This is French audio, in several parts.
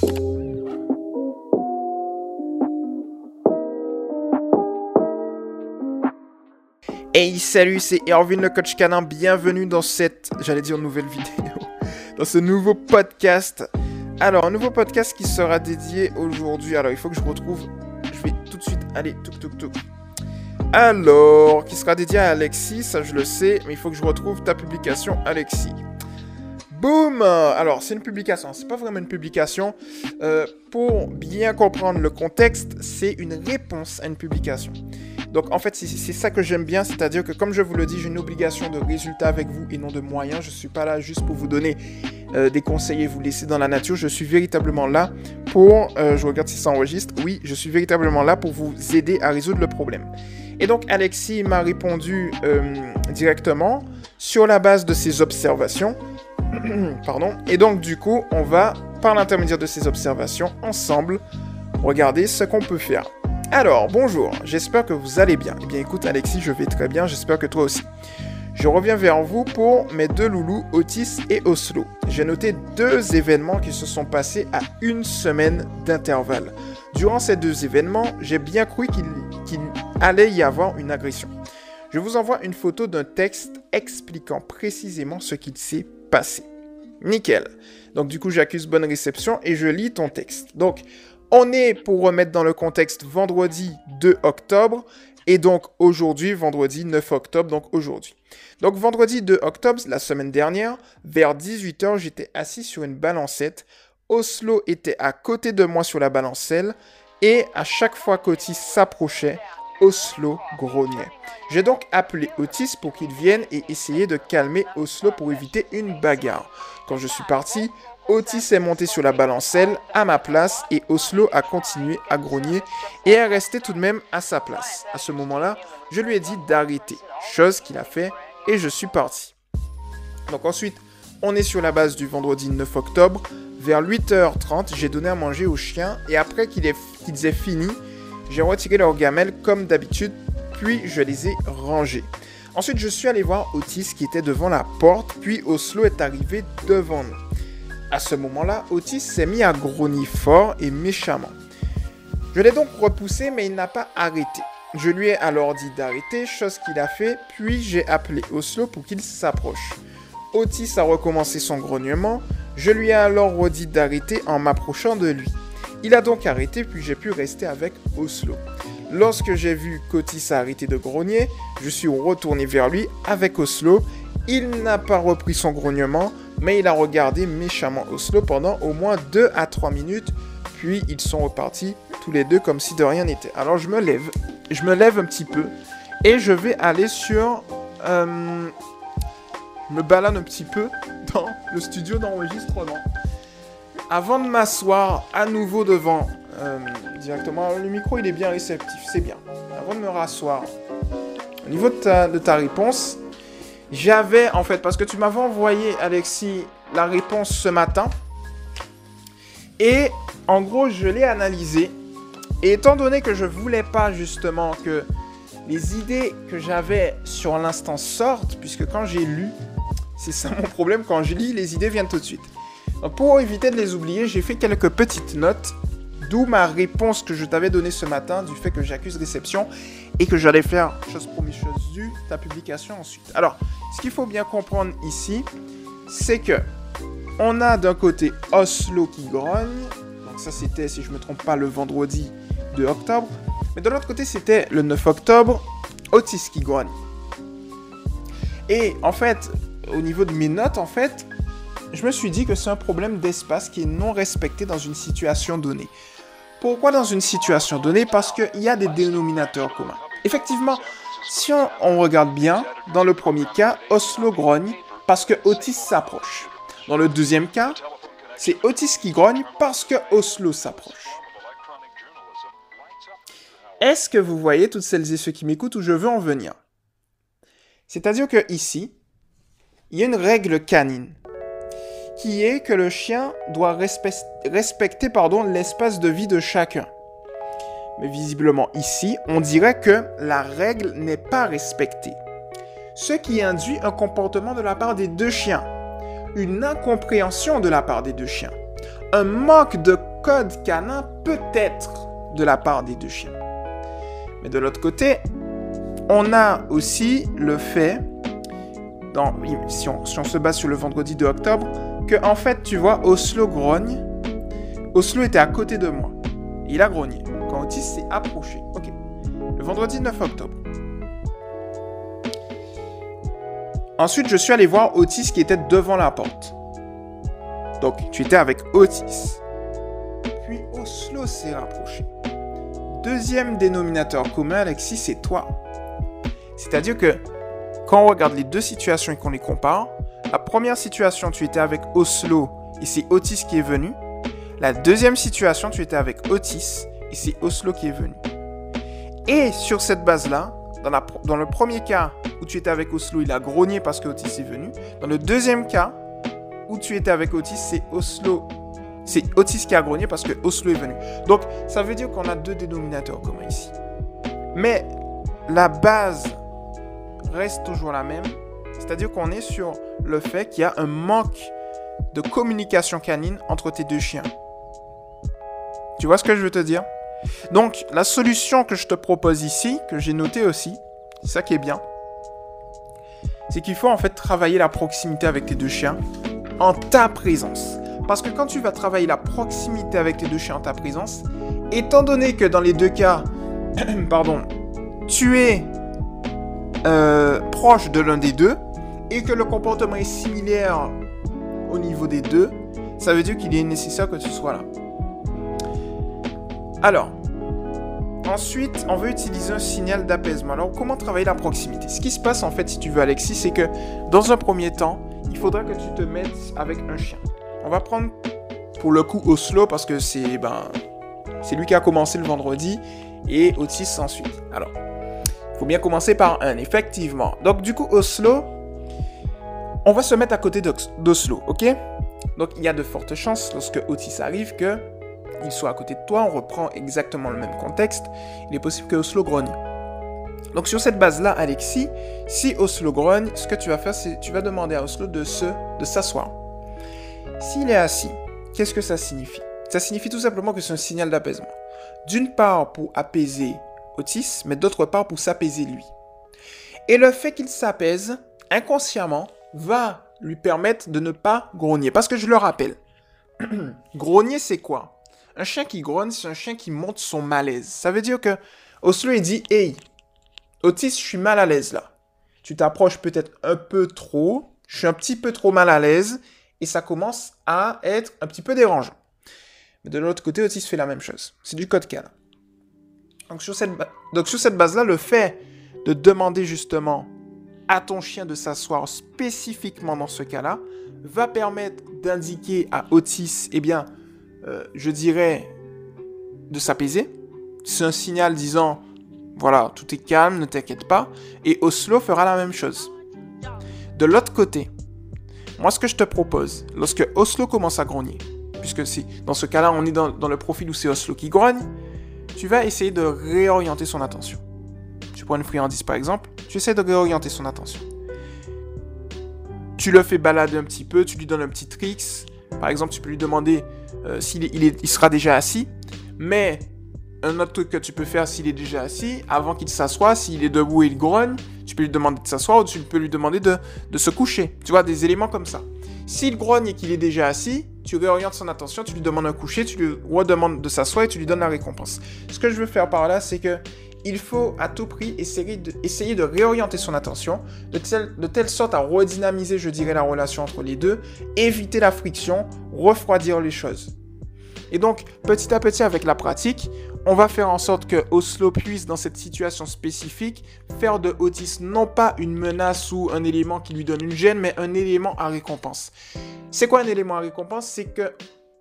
Hey salut, c'est Erwin le coach canin, bienvenue dans cette, j'allais dire nouvelle vidéo, dans ce nouveau podcast. Alors, un nouveau podcast qui sera dédié aujourd'hui, alors il faut que je retrouve, je vais tout de suite aller, tuk tuk tuk. Alors, qui sera dédié à Alexis, ça je le sais, mais il faut que je retrouve ta publication Alexis. Boum Alors, c'est une publication, c'est pas vraiment une publication. Euh, pour bien comprendre le contexte, c'est une réponse à une publication. Donc en fait, c'est ça que j'aime bien, c'est-à-dire que comme je vous le dis, j'ai une obligation de résultat avec vous et non de moyens. Je suis pas là juste pour vous donner euh, des conseils et vous laisser dans la nature. Je suis véritablement là pour, euh, je regarde si ça enregistre, oui, je suis véritablement là pour vous aider à résoudre le problème. Et donc Alexis m'a répondu directement sur la base de ses observations. Pardon. Et donc du coup, on va, par l'intermédiaire de ces observations, ensemble, regarder ce qu'on peut faire. Alors, bonjour, j'espère que vous allez bien. Eh bien écoute Alexis, je vais très bien, j'espère que toi aussi. Je reviens vers vous pour mes deux loulous, Otis et Oslo. J'ai noté deux événements qui se sont passés à une semaine d'intervalle. Durant ces deux événements, j'ai bien cru qu'il allait y avoir une agression. Je vous envoie une photo d'un texte expliquant précisément ce qu'il s'est passé. Nickel. Donc du coup, j'accuse bonne réception et je lis ton texte. Donc, on est, pour remettre dans le contexte, vendredi 2 octobre. Et donc aujourd'hui, vendredi 9 octobre, donc aujourd'hui. Donc vendredi 2 octobre, la semaine dernière, vers 18h, j'étais assis sur une balancette. Oslo était à côté de moi sur la balancelle. Et à chaque fois qu'Otis s'approchait, Oslo grognait. J'ai donc appelé Otis pour qu'il vienne et essayer de calmer Oslo pour éviter une bagarre. Quand je suis parti, Otis est monté sur la balancelle à ma place et Oslo a continué à grogner et est resté tout de même à sa place. À ce moment-là, je lui ai dit d'arrêter, chose qu'il a fait et je suis parti. Donc ensuite, on est sur la base du vendredi 9 octobre. Vers 8h30, j'ai donné à manger aux chiens et après qu'ils aient, fini, j'ai retiré leurs gamelles comme d'habitude, puis je les ai rangées. Ensuite, je suis allé voir Otis qui était devant la porte, puis Oslo est arrivé devant nous. À ce moment-là, Otis s'est mis à grogner fort et méchamment. Je l'ai donc repoussé, mais il n'a pas arrêté. Je lui ai alors dit d'arrêter, chose qu'il a fait, puis j'ai appelé Oslo pour qu'il s'approche. Otis a recommencé son grognement, je lui ai alors redit d'arrêter en m'approchant de lui. Il a donc arrêté, puis j'ai pu rester avec Oslo. Lorsque j'ai vu qu'Otis a arrêté de grogner, je suis retourné vers lui avec Oslo. Il n'a pas repris son grognement, mais il a regardé méchamment Oslo pendant au moins 2 à 3 minutes, puis ils sont repartis tous les deux comme si de rien n'était. Alors je me lève, je me lève un petit peu, et je vais aller sur... Euh, me balade un petit peu dans le studio d'enregistrement. Avant de m'asseoir à nouveau devant euh, directement, le micro il est bien réceptif, c'est bien. Avant de me rasseoir, au niveau de ta réponse, j'avais, en fait, parce que tu m'avais envoyé, Alexis, la réponse ce matin. Et en gros, je l'ai analysé. Et étant donné que je voulais pas justement que les idées que j'avais sur l'instant sortent, puisque quand j'ai lu, c'est ça mon problème, quand je lis, les idées viennent tout de suite. Pour éviter de les oublier, j'ai fait quelques petites notes, d'où ma réponse que je t'avais donnée ce matin du fait que j'accuse réception et que j'allais faire chose promise, chose due, ta publication ensuite. Alors, ce qu'il faut bien comprendre ici, c'est que on a d'un côté Oslo qui grogne. Donc ça c'était, si je ne me trompe pas, le vendredi 2 octobre. Mais de l'autre côté, c'était le 9 octobre, Otis qui grogne. Et en fait, au niveau de mes notes, en fait, je me suis dit que c'est un problème d'espace qui est non respecté dans une situation donnée. Pourquoi dans une situation donnée? Parce qu'il y a des dénominateurs communs. Effectivement, si on, regarde bien, dans le premier cas, Oslo grogne parce que Otis s'approche. Dans le deuxième cas, c'est Otis qui grogne parce que Oslo s'approche. Est-ce que vous voyez toutes celles et ceux qui m'écoutent où je veux en venir? C'est-à-dire que ici, il y a une règle canine qui est que le chien doit respecter l'espace de vie de chacun. Mais visiblement ici, on dirait que la règle n'est pas respectée. Ce qui induit un comportement de la part des deux chiens. Une incompréhension de la part des deux chiens. un manque de code canin peut-être de la part des deux chiens. Mais de l'autre côté, on a aussi le fait, dans, si, on, se base sur le vendredi de octobre, que en fait, tu vois, Oslo grogne. Oslo était à côté de moi. Il a grogné. Quand Otis s'est approché. Ok. Le vendredi 9 octobre. Ensuite, je suis allé voir Otis qui était devant la porte. Donc, tu étais avec Otis. Puis Oslo s'est rapproché. Deuxième dénominateur commun, Alexis, c'est toi. C'est-à-dire que quand on regarde les deux situations et qu'on les compare, la première situation, tu étais avec Oslo et c'est Otis qui est venu. La deuxième situation, tu étais avec Otis et c'est Oslo qui est venu. Et sur cette base-là, dans, le premier cas où tu étais avec Oslo, il a grogné parce que Otis est venu. Dans le deuxième cas où tu étais avec Otis, c'est Oslo. C'est Otis qui a grogné parce que Oslo est venu. Donc, ça veut dire qu'on a deux dénominateurs communs ici. Mais la base reste toujours la même. C'est-à-dire qu'on est sur le fait qu'il y a un manque de communication canine entre tes deux chiens. Tu vois ce que je veux te dire? Donc, la solution que je te propose ici, que j'ai noté aussi, c'est ça qui est bien, c'est qu'il faut en fait travailler la proximité avec tes deux chiens en ta présence. Parce que quand tu vas travailler la proximité avec tes deux chiens en ta présence, étant donné que dans les deux cas, pardon, tu es euh, proche de l'un des deux et que le comportement est similaire au niveau des deux, ça veut dire qu'il est nécessaire que tu sois là. Alors, ensuite, on veut utiliser un signal d'apaisement. Alors, comment travailler la proximité? Ce qui se passe en fait, si tu veux, Alexis, c'est que dans un premier temps, il faudra que tu te mettes avec un chien. On va prendre pour le coup Oslo parce que c'est ben, c'est lui qui a commencé le vendredi et Otis ensuite. Alors, il faut bien commencer par un, effectivement. Donc, du coup, Oslo, on va se mettre à côté d'Oslo, ok? Donc, il y a de fortes chances, lorsque Otis arrive, que il soit à côté de toi. On reprend exactement le même contexte. Il est possible que Oslo grogne. Donc, sur cette base-là, Alexis, si Oslo grogne, ce que tu vas faire, c'est tu vas demander à Oslo de se, de s'asseoir. S'il est assis, qu'est-ce que ça signifie? Ça signifie tout simplement que c'est un signal d'apaisement. D'une part, pour apaiser Otis, mais d'autre part pour s'apaiser lui. Et le fait qu'il s'apaise, inconsciemment, va lui permettre de ne pas grogner. Parce que je le rappelle, grogner c'est quoi? Un chien qui grogne, c'est un chien qui monte son malaise. Ça veut dire que Oslo il dit Hey, Otis, je suis mal à l'aise là. Tu t'approches peut-être un peu trop, je suis un petit peu trop mal à l'aise, et ça commence à être un petit peu dérangeant. Mais de l'autre côté, Otis fait la même chose. C'est du code canin. Donc sur cette, donc sur cette base-là, le fait de demander justement à ton chien de s'asseoir spécifiquement dans ce cas-là va permettre d'indiquer à Otis, eh bien, euh, je dirais, de s'apaiser. C'est un signal disant, voilà, tout est calme, ne t'inquiète pas. Et Oslo fera la même chose. De l'autre côté, moi ce que je te propose, lorsque Oslo commence à grogner, puisque si dans ce cas-là on est dans, dans le profil où c'est Oslo qui grogne, tu vas essayer de réorienter son attention. Prends une friandise par exemple, tu essaies de réorienter son attention. Tu le fais balader un petit peu, tu lui donnes un petit tricks. Par exemple, tu peux lui demander euh, s'il il, sera déjà assis. Mais un autre truc que tu peux faire s'il est déjà assis, avant qu'il s'assoie, s'il est debout et il grogne, tu peux lui demander de s'asseoir ou tu peux lui demander de, de se coucher. Tu vois, des éléments comme ça. S'il grogne et qu'il est déjà assis, tu réorientes son attention, tu lui demandes un coucher, tu lui redemandes de s'asseoir et tu lui donnes la récompense. Ce que je veux faire par là, c'est que il faut à tout prix essayer de, réorienter son attention de telle, de telle sorte à redynamiser, je dirais, la relation entre les deux, éviter la friction, refroidir les choses. Et donc, petit à petit, avec la pratique, on va faire en sorte que Oslo puisse, dans cette situation spécifique, faire de Otis non pas une menace ou un élément qui lui donne une gêne, mais un élément à récompense. C'est quoi un élément à récompense? C'est que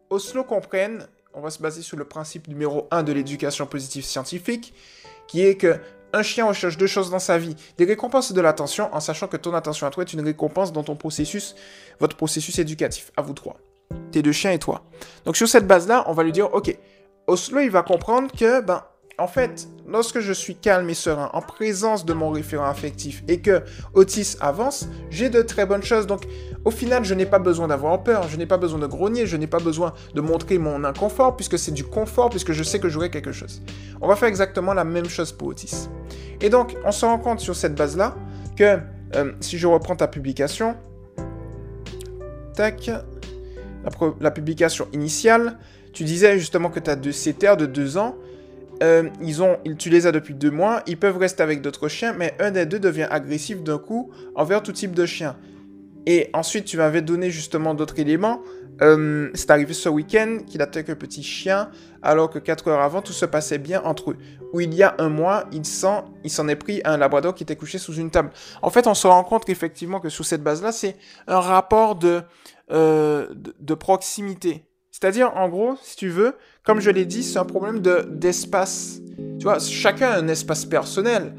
Oslo comprenne, on va se baser sur le principe numéro 1 de l'éducation positive scientifique, qui est que un chien recherche deux choses dans sa vie, des récompenses et de l'attention, en sachant que ton attention à toi est une récompense dans ton processus, votre processus éducatif, à vous trois. Tes deux chiens et toi. Donc sur cette base-là, on va lui dire, ok, Oslo, il va comprendre que, ben, en fait, lorsque je suis calme et serein, en présence de mon référent affectif et que Otis avance, j'ai de très bonnes choses. Donc, au final, je n'ai pas besoin d'avoir peur, je n'ai pas besoin de grogner, je n'ai pas besoin de montrer mon inconfort puisque c'est du confort, puisque je sais que j'aurai quelque chose. On va faire exactement la même chose pour Otis. Et donc, on se rend compte sur cette base-là que euh, si je reprends ta publication, tac, la, publication initiale, tu disais justement que tu as deux CTR de deux ans. Euh, ils ont, tu les as depuis deux mois, ils peuvent rester avec d'autres chiens, mais un des deux devient agressif d'un coup envers tout type de chien. Et ensuite, tu m'avais donné justement d'autres éléments. Euh, c'est arrivé ce week-end qu'il attaque un petit chien, alors que quatre heures avant, tout se passait bien entre eux. Où il y a un mois, il s'en il est pris à un labrador qui était couché sous une table. En fait, on se rend compte qu'effectivement, que sous cette base-là, c'est un rapport de, euh, de, proximité. C'est-à-dire, en gros, si tu veux, comme je l'ai dit, c'est un problème d'espace. tu vois, chacun a un espace personnel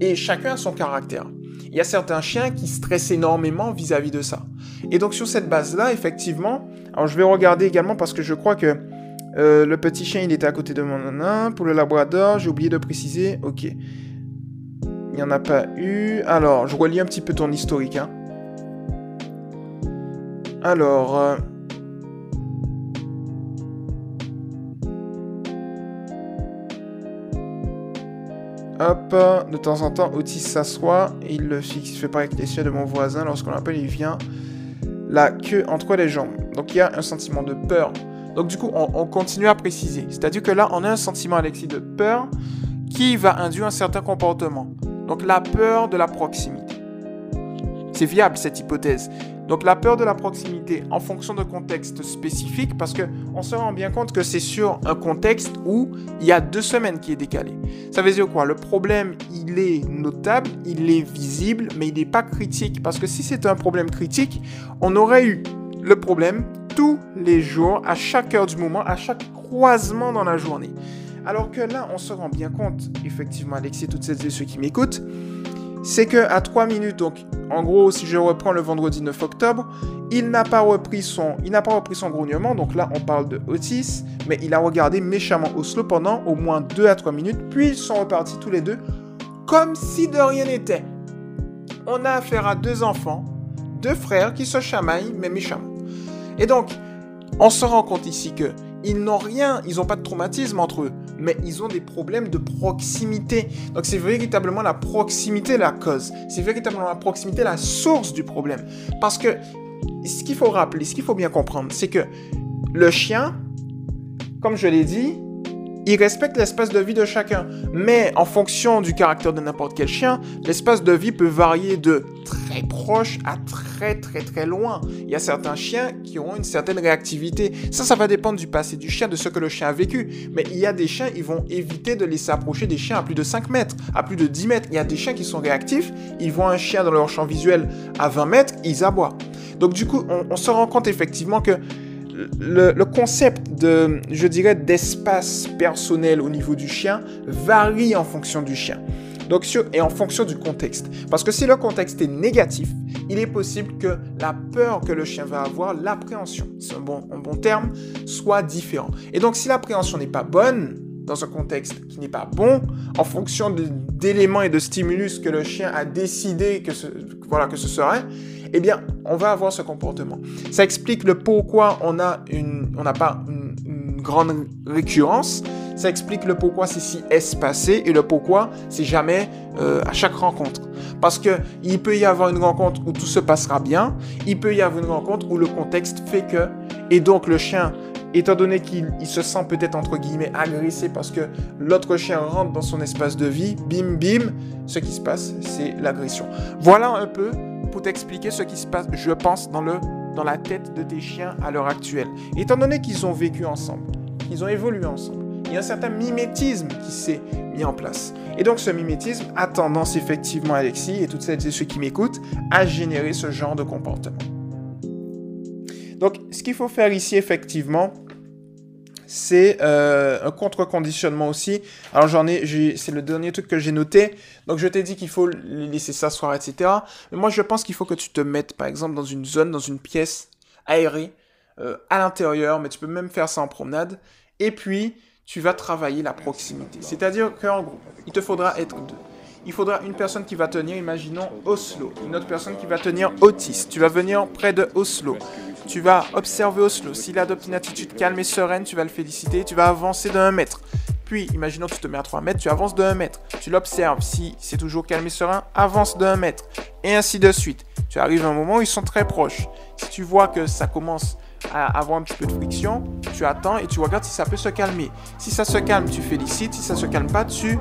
et chacun a son caractère. Il y a certains chiens qui stressent énormément vis-à-vis de ça. Et donc sur cette base-là, effectivement, alors je vais regarder également parce que je crois que euh, le petit chien, il était à côté de mon nain. Pour le labrador, j'ai oublié de préciser. Ok. Il n'y en a pas eu. Alors, je relis un petit peu ton historique. Hein. Alors... Euh, hop, de temps en temps, Otis s'assoit il le fixe. Fait pareil avec les chiens de mon voisin. Lorsqu'on l'appelle, il vient la queue entre les jambes. Donc il y a un sentiment de peur. Donc du coup, on, on continue à préciser. C'est-à-dire que là, on a un sentiment, Alexis, de peur qui va induire un certain comportement. Donc la peur de la proximité. C'est viable cette hypothèse. Donc la peur de la proximité en fonction de contexte spécifique, parce que on se rend bien compte que c'est sur un contexte où il y a deux semaines qui est décalé. Ça veut dire quoi? Le problème, il est notable, il est visible, mais il n'est pas critique. Parce que si c'était un problème critique, on aurait eu le problème tous les jours, à chaque heure du moment, à chaque croisement dans la journée. Alors que là, on se rend bien compte, effectivement, Alexis toutes celles et ceux qui m'écoutent, c'est que à 3 minutes, donc en gros, si je reprends le vendredi 9 octobre, il n'a pas repris son, grognement. Donc là, on parle de Otis, mais il a regardé méchamment Oslo pendant au moins 2 à 3 minutes, puis ils sont repartis tous les deux comme si de rien n'était. On a affaire à deux enfants, deux frères qui se chamaillent, mais méchamment. Et donc, on se rend compte ici que ils n'ont rien, ils n'ont pas de traumatisme entre eux, mais ils ont des problèmes de proximité. Donc c'est véritablement la proximité la cause. C'est véritablement la proximité la source du problème. Parce que ce qu'il faut rappeler, ce qu'il faut bien comprendre, c'est que le chien, comme je l'ai dit, il respecte l'espace de vie de chacun. Mais en fonction du caractère de n'importe quel chien, l'espace de vie peut varier de très proche à très très très loin. Il y a certains chiens qui ont une certaine réactivité. Ça, ça va dépendre du passé du chien, de ce que le chien a vécu. Mais il y a des chiens, ils vont éviter de laisser approcher des chiens à plus de 5 mètres, à plus de 10 mètres. Il y a des chiens qui sont réactifs, ils voient un chien dans leur champ visuel à 20 mètres, ils aboient. Donc du coup, on, on se rend compte effectivement que le, concept de, je dirais, d'espace personnel au niveau du chien varie en fonction du chien. Donc, et en fonction du contexte. Parce que si le contexte est négatif, il est possible que la peur que le chien va avoir, l'appréhension, c'est un bon, terme, soit différent. Et donc, si l'appréhension n'est pas bonne, dans un contexte qui n'est pas bon, en fonction d'éléments et de stimulus que le chien a décidé que voilà, que ce serait, eh bien, on va avoir ce comportement. Ça explique le pourquoi on n'a pas une, grande récurrence. Ça explique le pourquoi c'est si espacé et le pourquoi c'est jamais euh, à chaque rencontre. Parce que il peut y avoir une rencontre où tout se passera bien, il peut y avoir une rencontre où le contexte fait que, et donc le chien étant donné qu'il se sent peut-être entre guillemets agressé parce que l'autre chien rentre dans son espace de vie, bim bim, ce qui se passe, c'est l'agression. Voilà un peu pour t'expliquer ce qui se passe, je pense, dans, le, dans la tête de tes chiens à l'heure actuelle. Étant donné qu'ils ont vécu ensemble, qu'ils ont évolué ensemble, il y a un certain mimétisme qui s'est mis en place. Et donc ce mimétisme a tendance effectivement, Alexis, et toutes celles et ceux qui m'écoutent, à générer ce genre de comportement. Donc ce qu'il faut faire ici, effectivement, c'est euh, un contre-conditionnement aussi. Alors j'en ai, c'est le dernier truc que j'ai noté. Donc je t'ai dit qu'il faut les laisser s'asseoir, etc. Mais moi je pense qu'il faut que tu te mettes par exemple dans une zone, dans une pièce aérée, euh, à l'intérieur, mais tu peux même faire ça en promenade. Et puis tu vas travailler la proximité. C'est-à-dire qu'en gros, il te faudra être deux. Il faudra une personne qui va tenir, imaginons, Oslo. Une autre personne qui va tenir Otis. Tu vas venir près de Oslo. Tu vas observer Oslo. S'il adopte une attitude calme et sereine, tu vas le féliciter. Tu vas avancer d'un mètre. Puis, imaginons que tu te mets à 3 mètres, tu avances d'un mètre. Tu l'observes. Si c'est toujours calme et serein, avance d'un mètre. Et ainsi de suite. Tu arrives à un moment où ils sont très proches. Si tu vois que ça commence à avoir un petit peu de friction, tu attends et tu regardes si ça peut se calmer. Si ça se calme, tu félicites. Si ça se calme pas, tu,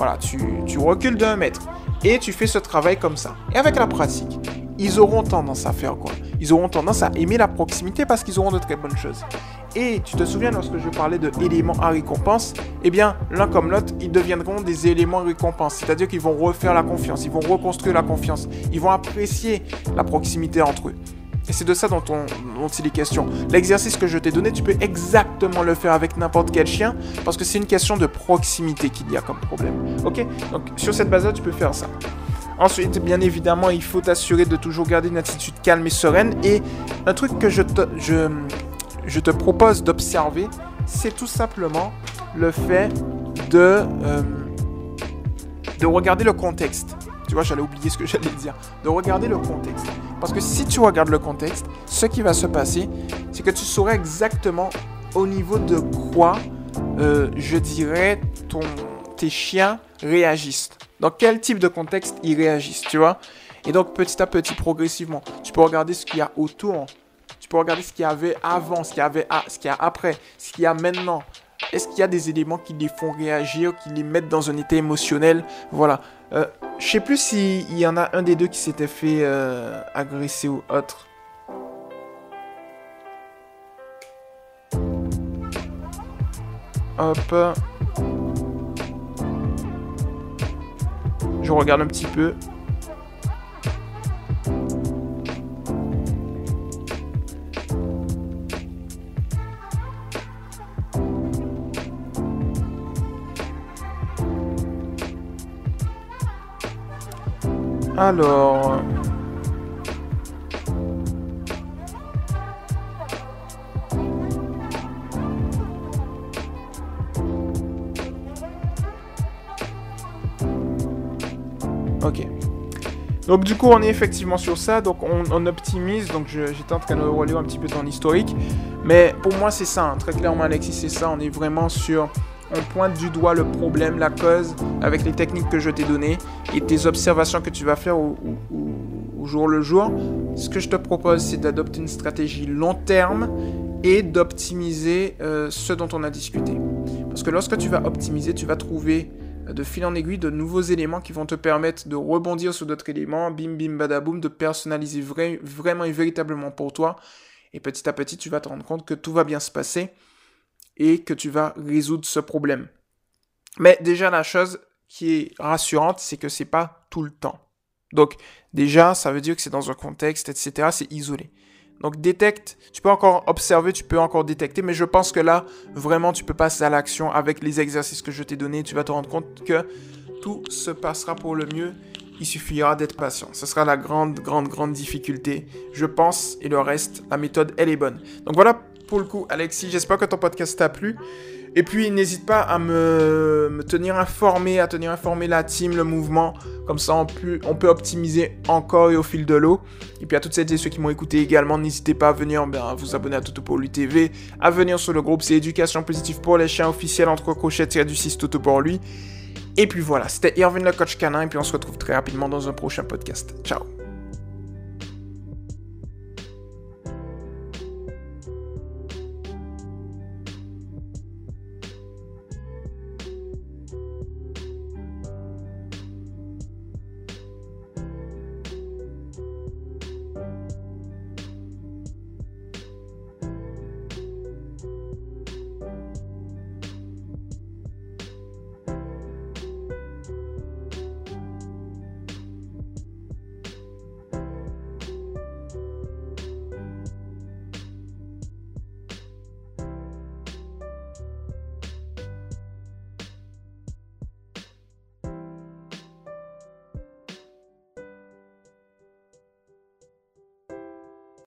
voilà, tu, tu recules d'un mètre. Et tu fais ce travail comme ça. Et avec la pratique, ils auront tendance à faire quoi? Ils auront tendance à aimer la proximité parce qu'ils auront de très bonnes choses. Et tu te souviens lorsque je parlais de éléments à récompense? Eh bien, l'un comme l'autre, ils deviendront des éléments à récompense. C'est-à-dire qu'ils vont refaire la confiance, ils vont reconstruire la confiance, ils vont apprécier la proximité entre eux. Et c'est de ça dont, on, il est question. L'exercice que je t'ai donné, tu peux exactement le faire avec n'importe quel chien, parce que c'est une question de proximité qu'il y a comme problème. Ok? Donc sur cette base-là, tu peux faire ça. Ensuite, bien évidemment, il faut t'assurer de toujours garder une attitude calme et sereine. Et un truc que je te, je, je te propose d'observer, c'est tout simplement le fait de, euh, de regarder le contexte. Tu vois, j'allais oublier ce que j'allais dire. De regarder le contexte. Parce que si tu regardes le contexte, ce qui va se passer, c'est que tu sauras exactement au niveau de quoi, euh, je dirais, ton, tes chiens réagissent. Dans quel type de contexte ils réagissent, tu vois? Et donc petit à petit, progressivement, tu peux regarder ce qu'il y a autour. Tu peux regarder ce qu'il y avait avant, ce qu'il y avait ce qu'il y a après, ce qu'il y a maintenant. Est-ce qu'il y a des éléments qui les font réagir, qui les mettent dans un état émotionnel? Voilà. Euh, je sais plus s'il y en a un des deux qui s'était fait euh, agresser ou autre. Hop. Je regarde un petit peu. Alors... Ok. Donc du coup on est effectivement sur ça, donc on, optimise, donc j'étais en train de relire un petit peu ton historique, mais pour moi c'est ça, hein. très clairement Alexis c'est ça, on est vraiment sur on pointe du doigt le problème, la cause, avec les techniques que je t'ai données et tes observations que tu vas faire au, jour le jour. Ce que je te propose, c'est d'adopter une stratégie long terme et d'optimiser euh, ce dont on a discuté. Parce que lorsque tu vas optimiser, tu vas trouver euh, de fil en aiguille de nouveaux éléments qui vont te permettre de rebondir sur d'autres éléments, bim bim badaboum, de personnaliser vraiment et véritablement pour toi. Et petit à petit, tu vas te rendre compte que tout va bien se passer et que tu vas résoudre ce problème. Mais déjà, la chose qui est rassurante, c'est que c'est pas tout le temps. Donc, déjà, ça veut dire que c'est dans un contexte, etc. C'est isolé. Donc, détecte, tu peux encore observer, tu peux encore détecter, mais je pense que là, vraiment, tu peux passer à l'action avec les exercices que je t'ai donnés. Tu vas te rendre compte que tout se passera pour le mieux. Il suffira d'être patient. Ce sera la grande, grande, grande difficulté, je pense, et le reste, la méthode, elle est bonne. Donc voilà pour le coup, Alexis. J'espère que ton podcast t'a plu. Et puis, n'hésite pas à me, tenir informé, à tenir informé la team, le mouvement. Comme ça, on peut, on peut optimiser encore et au fil de l'eau. Et puis, à toutes celles et ceux qui m'ont écouté également, n'hésitez pas à venir ben, vous abonner à Toto pour lui TV, à venir sur le groupe. C'est Éducation Positive pour les chiens officiels entre crochets du 6 Toto pour lui. Et puis voilà, c'était Irvin le coach canin. Et puis, on se retrouve très rapidement dans un prochain podcast. Ciao